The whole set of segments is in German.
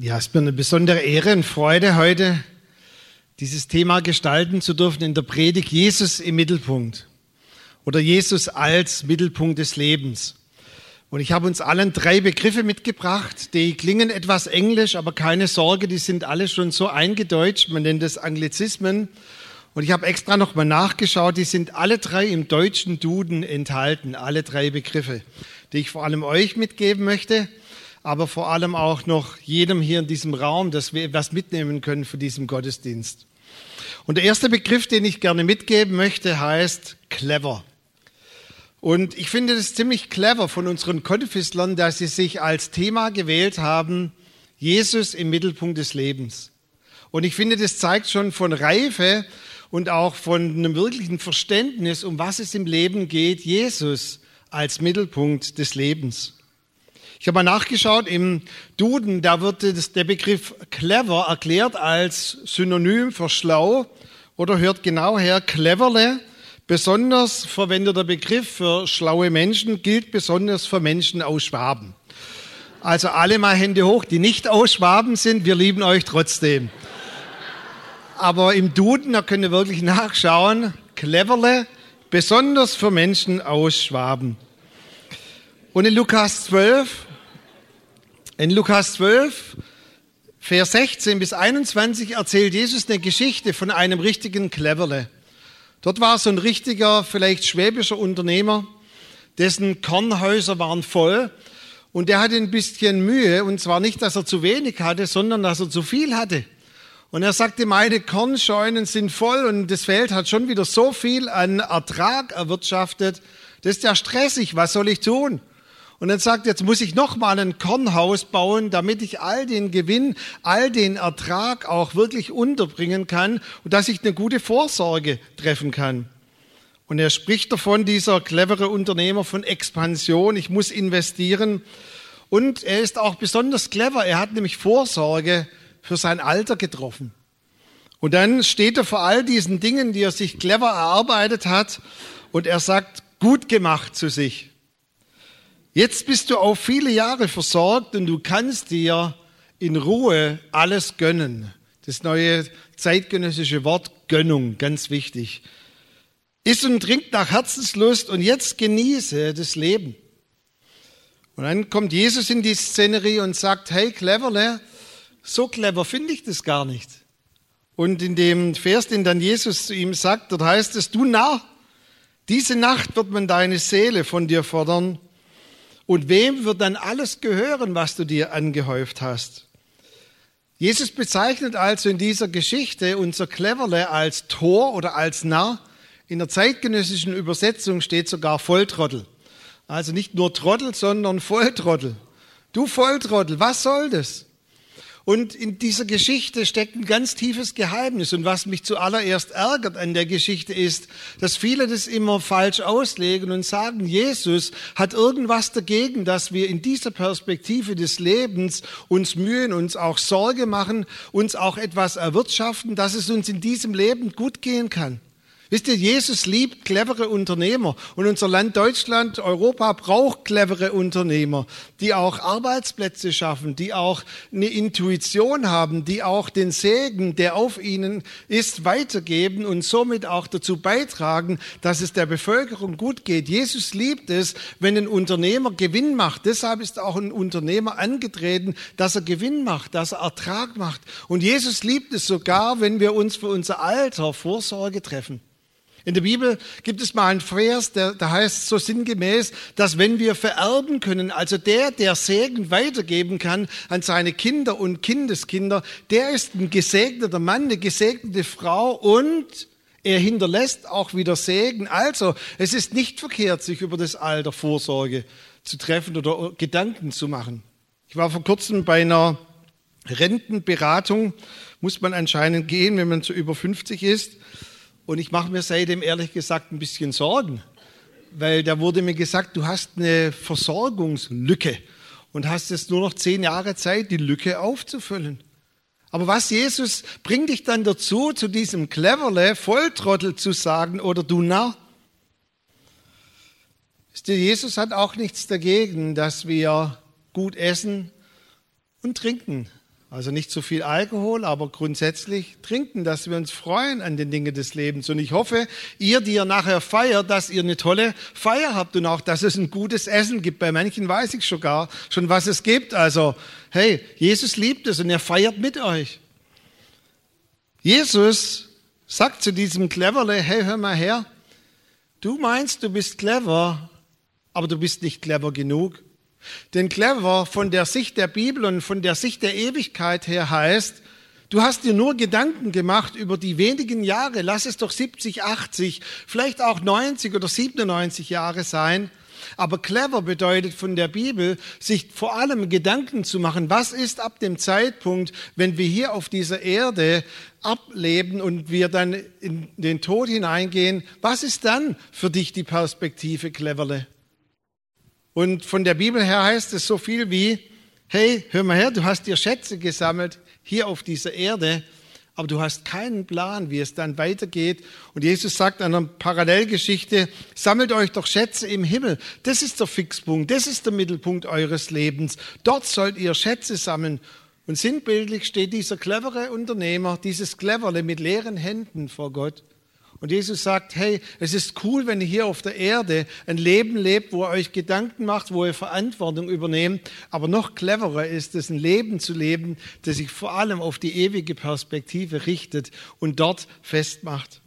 Ja, es ist mir eine besondere Ehre und Freude, heute dieses Thema gestalten zu dürfen in der Predigt Jesus im Mittelpunkt oder Jesus als Mittelpunkt des Lebens. Und ich habe uns allen drei Begriffe mitgebracht, die klingen etwas englisch, aber keine Sorge, die sind alle schon so eingedeutscht, man nennt es Anglizismen. Und ich habe extra nochmal nachgeschaut, die sind alle drei im deutschen Duden enthalten, alle drei Begriffe, die ich vor allem euch mitgeben möchte aber vor allem auch noch jedem hier in diesem Raum, dass wir etwas mitnehmen können für diesen Gottesdienst. Und der erste Begriff, den ich gerne mitgeben möchte, heißt clever. Und ich finde es ziemlich clever von unseren Konfistlern, dass sie sich als Thema gewählt haben, Jesus im Mittelpunkt des Lebens. Und ich finde, das zeigt schon von Reife und auch von einem wirklichen Verständnis, um was es im Leben geht, Jesus als Mittelpunkt des Lebens. Ich habe mal nachgeschaut im Duden, da wird der Begriff clever erklärt als Synonym für schlau oder hört genau her, cleverle. Besonders verwendeter Begriff für schlaue Menschen gilt besonders für Menschen aus Schwaben. Also alle mal Hände hoch, die nicht aus Schwaben sind, wir lieben euch trotzdem. Aber im Duden, da könnt ihr wirklich nachschauen, cleverle, besonders für Menschen aus Schwaben. Und in Lukas 12 in Lukas 12, Vers 16 bis 21 erzählt Jesus eine Geschichte von einem richtigen Cleverle. Dort war so ein richtiger, vielleicht schwäbischer Unternehmer, dessen Kornhäuser waren voll und der hatte ein bisschen Mühe und zwar nicht, dass er zu wenig hatte, sondern dass er zu viel hatte. Und er sagte, meine Kornscheunen sind voll und das Feld hat schon wieder so viel an Ertrag erwirtschaftet. Das ist ja stressig, was soll ich tun? Und dann sagt, jetzt muss ich noch mal ein Kornhaus bauen, damit ich all den Gewinn, all den Ertrag auch wirklich unterbringen kann und dass ich eine gute Vorsorge treffen kann. Und er spricht davon, dieser clevere Unternehmer, von Expansion. Ich muss investieren. Und er ist auch besonders clever. Er hat nämlich Vorsorge für sein Alter getroffen. Und dann steht er vor all diesen Dingen, die er sich clever erarbeitet hat. Und er sagt, gut gemacht zu sich. Jetzt bist du auf viele Jahre versorgt und du kannst dir in Ruhe alles gönnen. Das neue zeitgenössische Wort Gönnung, ganz wichtig. Iss und trink nach Herzenslust und jetzt genieße das Leben. Und dann kommt Jesus in die Szenerie und sagt, hey, cleverle, so clever finde ich das gar nicht. Und in dem Vers, den dann Jesus zu ihm sagt, dort heißt es, du Narr, diese Nacht wird man deine Seele von dir fordern und wem wird dann alles gehören, was du dir angehäuft hast? Jesus bezeichnet also in dieser Geschichte unser Cleverle als Tor oder als Narr. In der zeitgenössischen Übersetzung steht sogar Volltrottel. Also nicht nur Trottel, sondern Volltrottel. Du Volltrottel, was soll das? Und in dieser Geschichte steckt ein ganz tiefes Geheimnis. Und was mich zuallererst ärgert an der Geschichte ist, dass viele das immer falsch auslegen und sagen, Jesus hat irgendwas dagegen, dass wir in dieser Perspektive des Lebens uns mühen, uns auch Sorge machen, uns auch etwas erwirtschaften, dass es uns in diesem Leben gut gehen kann. Wisst ihr, Jesus liebt clevere Unternehmer und unser Land Deutschland, Europa braucht clevere Unternehmer, die auch Arbeitsplätze schaffen, die auch eine Intuition haben, die auch den Segen, der auf ihnen ist, weitergeben und somit auch dazu beitragen, dass es der Bevölkerung gut geht. Jesus liebt es, wenn ein Unternehmer Gewinn macht. Deshalb ist auch ein Unternehmer angetreten, dass er Gewinn macht, dass er Ertrag macht. Und Jesus liebt es sogar, wenn wir uns für unser Alter Vorsorge treffen. In der Bibel gibt es mal einen Vers, der, der heißt so sinngemäß, dass wenn wir vererben können, also der, der Segen weitergeben kann an seine Kinder und Kindeskinder, der ist ein gesegneter Mann, eine gesegnete Frau und er hinterlässt auch wieder Segen. Also, es ist nicht verkehrt, sich über das Alter Vorsorge zu treffen oder Gedanken zu machen. Ich war vor kurzem bei einer Rentenberatung, muss man anscheinend gehen, wenn man so über 50 ist. Und ich mache mir seitdem ehrlich gesagt ein bisschen Sorgen, weil da wurde mir gesagt, du hast eine Versorgungslücke und hast jetzt nur noch zehn Jahre Zeit, die Lücke aufzufüllen. Aber was Jesus bringt dich dann dazu, zu diesem Cleverle Volltrottel zu sagen oder du Narr? Jesus hat auch nichts dagegen, dass wir gut essen und trinken Also nicht zu viel Alkohol, aber grundsätzlich trinken, dass wir uns freuen an den Dingen des Lebens. Und ich hoffe, ihr, die ihr nachher feiert, dass ihr eine tolle Feier habt und auch, dass es ein gutes Essen gibt. Bei manchen weiß ich sogar schon, was es gibt. Also, hey, Jesus liebt es und er feiert mit euch. Jesus sagt zu diesem Cleverle, hey, hör mal her, du meinst, du bist clever, aber du bist nicht clever genug. Denn clever von der Sicht der Bibel und von der Sicht der Ewigkeit her heißt, du hast dir nur Gedanken gemacht über die wenigen Jahre, lass es doch 70, 80, vielleicht auch 90 oder 97 Jahre sein. Aber clever bedeutet von der Bibel, sich vor allem Gedanken zu machen, was ist ab dem Zeitpunkt, wenn wir hier auf dieser Erde ableben und wir dann in den Tod hineingehen, was ist dann für dich die Perspektive, Cleverle? Und von der Bibel her heißt es so viel wie, hey, hör mal her, du hast dir Schätze gesammelt hier auf dieser Erde, aber du hast keinen Plan, wie es dann weitergeht. Und Jesus sagt an einer Parallelgeschichte, sammelt euch doch Schätze im Himmel. Das ist der Fixpunkt, das ist der Mittelpunkt eures Lebens. Dort sollt ihr Schätze sammeln. Und sinnbildlich steht dieser clevere Unternehmer, dieses Cleverle mit leeren Händen vor Gott und Jesus sagt, hey, es ist cool, wenn ihr hier auf der Erde ein Leben lebt, wo ihr euch Gedanken macht, wo ihr Verantwortung übernehmt. Aber noch cleverer ist es, ein Leben zu leben, das sich vor allem auf die ewige Perspektive richtet und dort festmacht.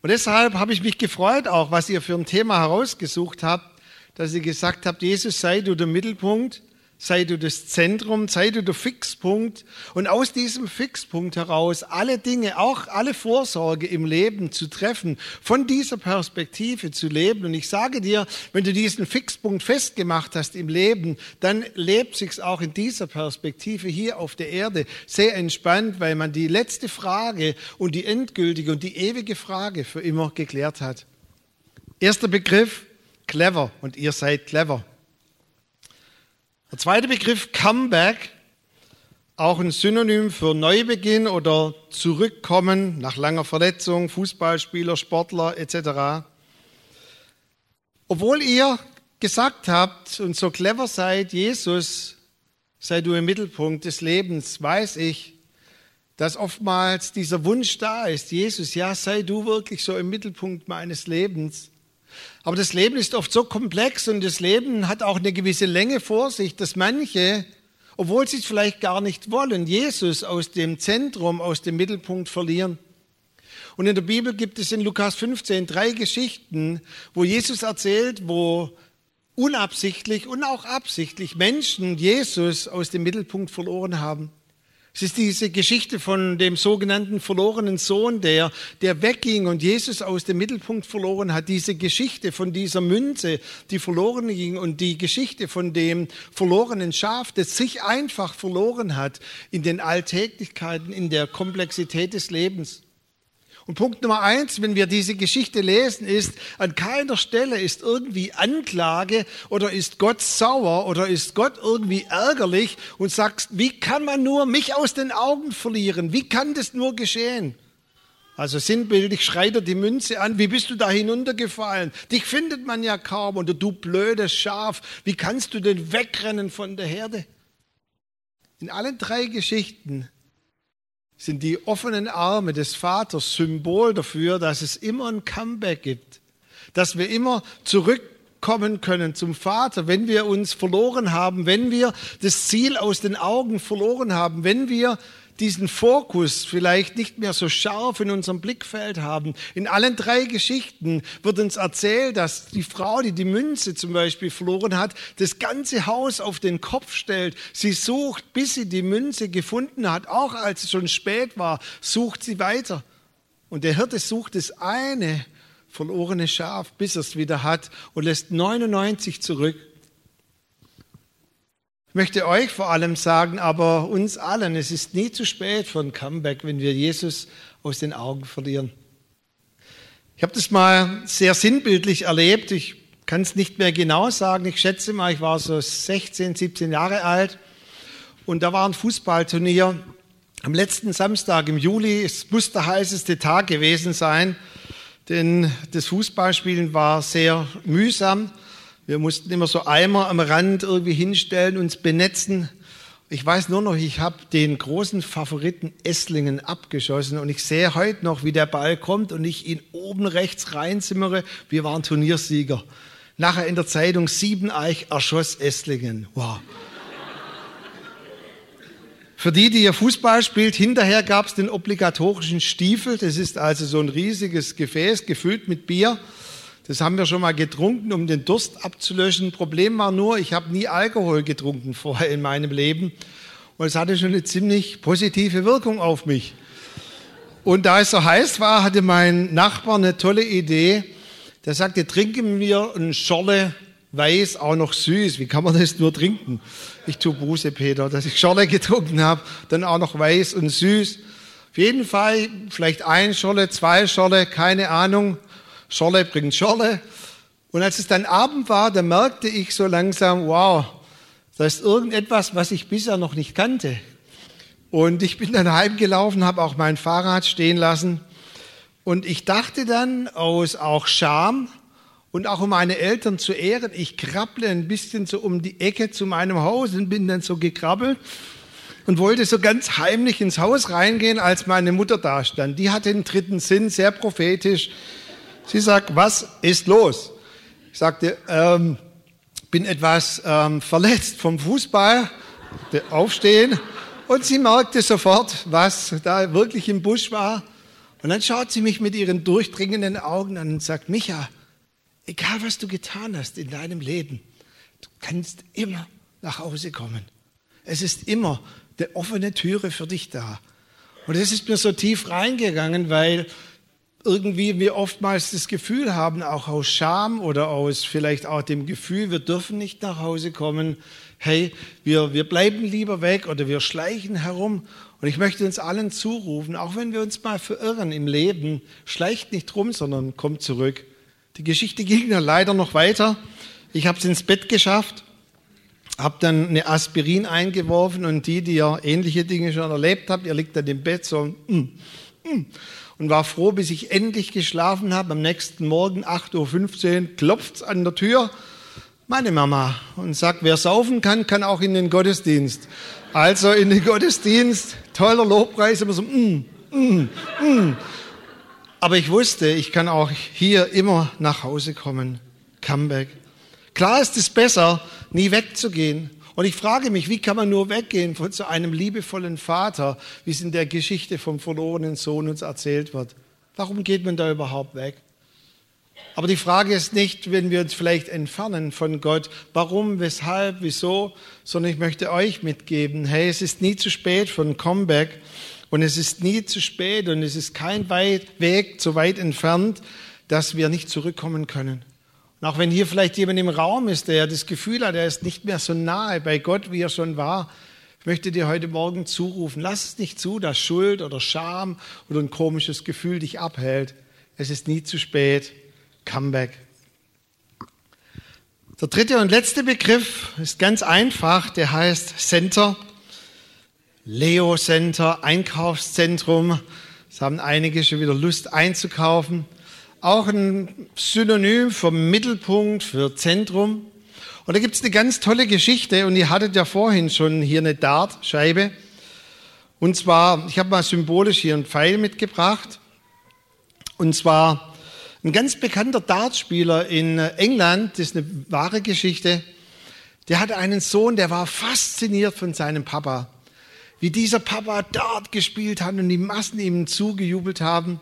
Und deshalb habe ich mich gefreut auch, was ihr für ein Thema herausgesucht habt, dass ihr gesagt habt, Jesus sei du der Mittelpunkt sei du das Zentrum, sei du der Fixpunkt und aus diesem Fixpunkt heraus alle Dinge, auch alle Vorsorge im Leben zu treffen, von dieser Perspektive zu leben. Und ich sage dir, wenn du diesen Fixpunkt festgemacht hast im Leben, dann lebt sich's auch in dieser Perspektive hier auf der Erde sehr entspannt, weil man die letzte Frage und die endgültige und die ewige Frage für immer geklärt hat. Erster Begriff, clever und ihr seid clever. Der zweite Begriff Comeback, auch ein Synonym für Neubeginn oder Zurückkommen nach langer Verletzung, Fußballspieler, Sportler etc. Obwohl ihr gesagt habt und so clever seid, Jesus, sei du im Mittelpunkt des Lebens, weiß ich, dass oftmals dieser Wunsch da ist, Jesus, ja, sei du wirklich so im Mittelpunkt meines Lebens. Aber das Leben ist oft so komplex und das Leben hat auch eine gewisse Länge vor sich, dass manche, obwohl sie es vielleicht gar nicht wollen, Jesus aus dem Zentrum, aus dem Mittelpunkt verlieren. Und in der Bibel gibt es in Lukas 15 drei Geschichten, wo Jesus erzählt, wo unabsichtlich und auch absichtlich Menschen Jesus aus dem Mittelpunkt verloren haben. Es ist diese Geschichte von dem sogenannten verlorenen Sohn, der, der wegging und Jesus aus dem Mittelpunkt verloren hat. Diese Geschichte von dieser Münze, die verloren ging und die Geschichte von dem verlorenen Schaf, das sich einfach verloren hat in den Alltäglichkeiten, in der Komplexität des Lebens. Und Punkt Nummer eins, wenn wir diese Geschichte lesen, ist, an keiner Stelle ist irgendwie Anklage oder ist Gott sauer oder ist Gott irgendwie ärgerlich und sagt, wie kann man nur mich aus den Augen verlieren? Wie kann das nur geschehen? Also sinnbildlich schreit er die Münze an, wie bist du da hinuntergefallen? Dich findet man ja kaum oder du blödes Schaf, wie kannst du denn wegrennen von der Herde? In allen drei Geschichten sind die offenen Arme des Vaters Symbol dafür, dass es immer ein Comeback gibt, dass wir immer zurückkommen können zum Vater, wenn wir uns verloren haben, wenn wir das Ziel aus den Augen verloren haben, wenn wir diesen Fokus vielleicht nicht mehr so scharf in unserem Blickfeld haben. In allen drei Geschichten wird uns erzählt, dass die Frau, die die Münze zum Beispiel verloren hat, das ganze Haus auf den Kopf stellt. Sie sucht, bis sie die Münze gefunden hat. Auch als es schon spät war, sucht sie weiter. Und der Hirte sucht das eine verlorene Schaf, bis er es wieder hat und lässt 99 zurück möchte euch vor allem sagen, aber uns allen, es ist nie zu spät für ein Comeback, wenn wir Jesus aus den Augen verlieren. Ich habe das mal sehr sinnbildlich erlebt. Ich kann es nicht mehr genau sagen. Ich schätze mal, ich war so 16, 17 Jahre alt und da war ein Fußballturnier am letzten Samstag im Juli. Es muss der heißeste Tag gewesen sein, denn das Fußballspielen war sehr mühsam. Wir mussten immer so Eimer am Rand irgendwie hinstellen, uns benetzen. Ich weiß nur noch, ich habe den großen Favoriten Esslingen abgeschossen und ich sehe heute noch, wie der Ball kommt und ich ihn oben rechts reinzimmere. Wir waren Turniersieger. Nachher in der Zeitung Siebeneich erschoss Esslingen. Wow. Für die, die ihr Fußball spielt, hinterher gab es den obligatorischen Stiefel. Das ist also so ein riesiges Gefäß gefüllt mit Bier. Das haben wir schon mal getrunken, um den Durst abzulöschen. Problem war nur, ich habe nie Alkohol getrunken vorher in meinem Leben. Und es hatte schon eine ziemlich positive Wirkung auf mich. Und da es so heiß war, hatte mein Nachbar eine tolle Idee. Der sagte, trinken wir einen Schorle weiß, auch noch süß. Wie kann man das nur trinken? Ich tue Buße, Peter, dass ich Schorle getrunken habe, dann auch noch weiß und süß. Auf jeden Fall vielleicht ein Schorle, zwei Schorle, keine Ahnung. Schorle bringt Schorle. Und als es dann Abend war, da merkte ich so langsam, wow, da ist irgendetwas, was ich bisher noch nicht kannte. Und ich bin dann heimgelaufen, habe auch mein Fahrrad stehen lassen. Und ich dachte dann aus auch Scham und auch um meine Eltern zu ehren, ich krabble ein bisschen so um die Ecke zu meinem Haus und bin dann so gekrabbelt und wollte so ganz heimlich ins Haus reingehen, als meine Mutter da stand. Die hatte den dritten Sinn, sehr prophetisch. Sie sagt, was ist los? Ich sagte, ähm, bin etwas ähm, verletzt vom Fußball, aufstehen. Und sie merkte sofort, was da wirklich im Busch war. Und dann schaut sie mich mit ihren durchdringenden Augen an und sagt, Micha, egal was du getan hast in deinem Leben, du kannst immer nach Hause kommen. Es ist immer eine offene Türe für dich da. Und das ist mir so tief reingegangen, weil irgendwie wir oftmals das Gefühl haben, auch aus Scham oder aus vielleicht auch dem Gefühl, wir dürfen nicht nach Hause kommen, hey, wir, wir bleiben lieber weg oder wir schleichen herum. Und ich möchte uns allen zurufen, auch wenn wir uns mal verirren im Leben, schleicht nicht rum, sondern kommt zurück. Die Geschichte ging dann leider noch weiter. Ich habe es ins Bett geschafft, habe dann eine Aspirin eingeworfen und die, die ja ähnliche Dinge schon erlebt habt, ihr liegt dann im Bett so, mm, mm, und war froh, bis ich endlich geschlafen habe. Am nächsten Morgen, 8.15 Uhr, klopft's an der Tür. Meine Mama und sagt, wer saufen kann, kann auch in den Gottesdienst. Also in den Gottesdienst, toller Lobpreis, immer so, mm, mm, mm. Aber ich wusste, ich kann auch hier immer nach Hause kommen. Comeback. Klar ist es besser, nie wegzugehen. Und ich frage mich, wie kann man nur weggehen von so einem liebevollen Vater, wie es in der Geschichte vom verlorenen Sohn uns erzählt wird? Warum geht man da überhaupt weg? Aber die Frage ist nicht, wenn wir uns vielleicht entfernen von Gott, warum, weshalb, wieso, sondern ich möchte euch mitgeben, hey, es ist nie zu spät für ein Comeback und es ist nie zu spät und es ist kein Weg zu weit entfernt, dass wir nicht zurückkommen können. Und auch wenn hier vielleicht jemand im Raum ist, der das Gefühl hat, er ist nicht mehr so nahe bei Gott, wie er schon war, ich möchte dir heute Morgen zurufen, lass es nicht zu, dass Schuld oder Scham oder ein komisches Gefühl dich abhält. Es ist nie zu spät. Come back. Der dritte und letzte Begriff ist ganz einfach, der heißt Center. Leo Center, Einkaufszentrum. Es haben einige schon wieder Lust einzukaufen auch ein Synonym für Mittelpunkt, für Zentrum. Und da gibt es eine ganz tolle Geschichte und ihr hattet ja vorhin schon hier eine Dartscheibe. Und zwar, ich habe mal symbolisch hier einen Pfeil mitgebracht. Und zwar ein ganz bekannter Dartspieler in England, das ist eine wahre Geschichte, der hatte einen Sohn, der war fasziniert von seinem Papa. Wie dieser Papa Dart gespielt hat und die Massen ihm zugejubelt haben.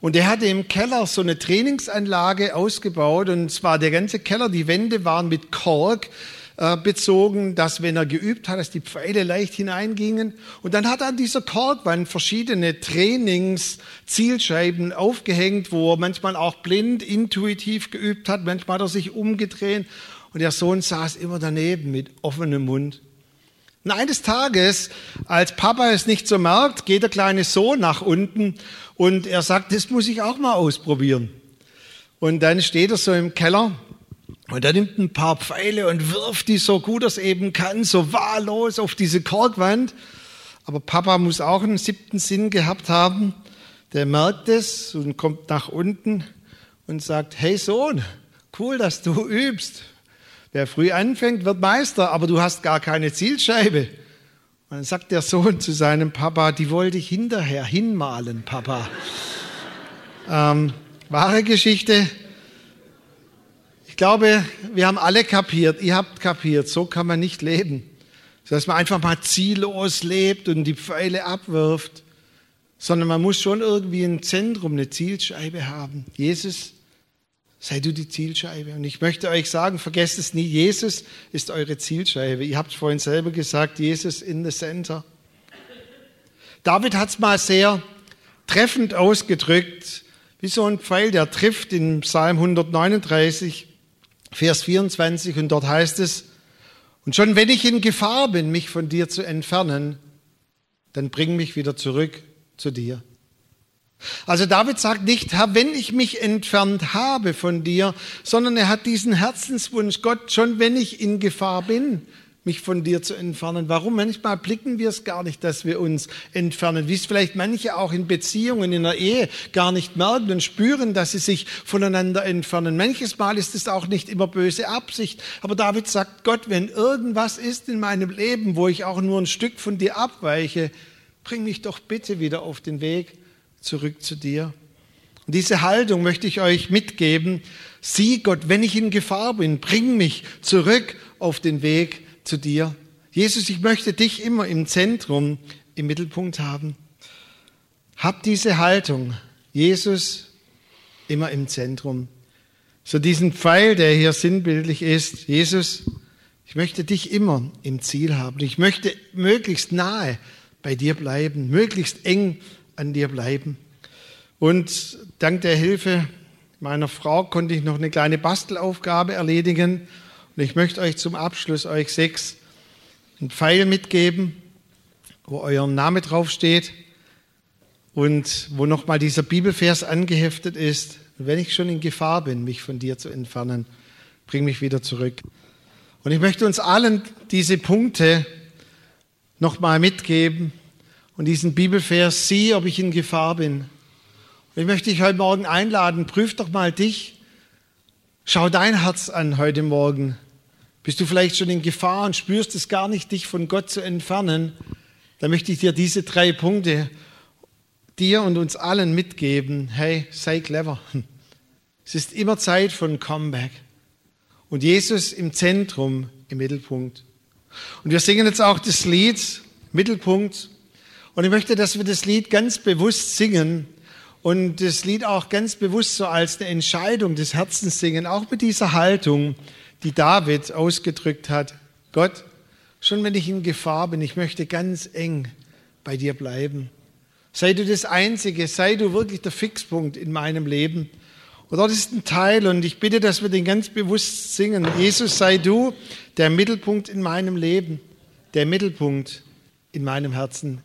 Und er hatte im Keller so eine Trainingsanlage ausgebaut und zwar der ganze Keller, die Wände waren mit Kork äh, bezogen, dass wenn er geübt hat, dass die Pfeile leicht hineingingen. Und dann hat er an dieser Korkwand verschiedene Trainingszielscheiben aufgehängt, wo er manchmal auch blind, intuitiv geübt hat, manchmal hat er sich umgedreht und der Sohn saß immer daneben mit offenem Mund. Und eines Tages, als Papa es nicht so merkt, geht der kleine Sohn nach unten und er sagt, das muss ich auch mal ausprobieren. Und dann steht er so im Keller und er nimmt ein paar Pfeile und wirft die so gut er es eben kann, so wahllos auf diese Korkwand. Aber Papa muss auch einen siebten Sinn gehabt haben. Der merkt es und kommt nach unten und sagt, hey Sohn, cool, dass du übst. Wer früh anfängt, wird Meister, aber du hast gar keine Zielscheibe. Und dann sagt der Sohn zu seinem Papa, die wollte ich hinterher hinmalen, Papa. ähm, wahre Geschichte. Ich glaube, wir haben alle kapiert, ihr habt kapiert, so kann man nicht leben. Dass man einfach mal ziellos lebt und die Pfeile abwirft, sondern man muss schon irgendwie ein Zentrum, eine Zielscheibe haben. Jesus, sei du die Zielscheibe. Und ich möchte euch sagen, vergesst es nie, Jesus ist eure Zielscheibe. Ihr habt vorhin selber gesagt, Jesus in the center. David hat es mal sehr treffend ausgedrückt, wie so ein Pfeil, der trifft in Psalm 139, Vers 24, und dort heißt es, und schon wenn ich in Gefahr bin, mich von dir zu entfernen, dann bring mich wieder zurück zu dir. Also David sagt nicht, Herr, wenn ich mich entfernt habe von dir, sondern er hat diesen Herzenswunsch, Gott, schon wenn ich in Gefahr bin, mich von dir zu entfernen. Warum? Manchmal blicken wir es gar nicht, dass wir uns entfernen, wie es vielleicht manche auch in Beziehungen, in der Ehe gar nicht merken und spüren, dass sie sich voneinander entfernen. Manches Mal ist es auch nicht immer böse Absicht. Aber David sagt, Gott, wenn irgendwas ist in meinem Leben, wo ich auch nur ein Stück von dir abweiche, bring mich doch bitte wieder auf den Weg zurück zu dir. Und diese Haltung möchte ich euch mitgeben. Sieh Gott, wenn ich in Gefahr bin, bring mich zurück auf den Weg zu dir. Jesus, ich möchte dich immer im Zentrum, im Mittelpunkt haben. Hab diese Haltung. Jesus immer im Zentrum. So diesen Pfeil, der hier sinnbildlich ist. Jesus, ich möchte dich immer im Ziel haben. Ich möchte möglichst nahe bei dir bleiben, möglichst eng an dir bleiben. Und dank der Hilfe meiner Frau konnte ich noch eine kleine Bastelaufgabe erledigen. Und ich möchte euch zum Abschluss euch sechs einen Pfeil mitgeben, wo euer Name draufsteht und wo nochmal dieser Bibelvers angeheftet ist. wenn ich schon in Gefahr bin, mich von dir zu entfernen, bring mich wieder zurück. Und ich möchte uns allen diese Punkte nochmal mitgeben und diesen Bibelvers, sieh, ob ich in Gefahr bin. Und ich möchte dich heute Morgen einladen, prüf doch mal dich, schau dein Herz an heute Morgen. Bist du vielleicht schon in Gefahr und spürst es gar nicht, dich von Gott zu entfernen? Dann möchte ich dir diese drei Punkte dir und uns allen mitgeben. Hey, sei clever. Es ist immer Zeit von Comeback. Und Jesus im Zentrum, im Mittelpunkt. Und wir singen jetzt auch das Lied Mittelpunkt. Und ich möchte, dass wir das Lied ganz bewusst singen und das Lied auch ganz bewusst so als eine Entscheidung des Herzens singen, auch mit dieser Haltung, die David ausgedrückt hat. Gott, schon wenn ich in Gefahr bin, ich möchte ganz eng bei dir bleiben. Sei du das Einzige, sei du wirklich der Fixpunkt in meinem Leben. Und dort ist ein Teil und ich bitte, dass wir den ganz bewusst singen. Jesus, sei du der Mittelpunkt in meinem Leben, der Mittelpunkt in meinem Herzen.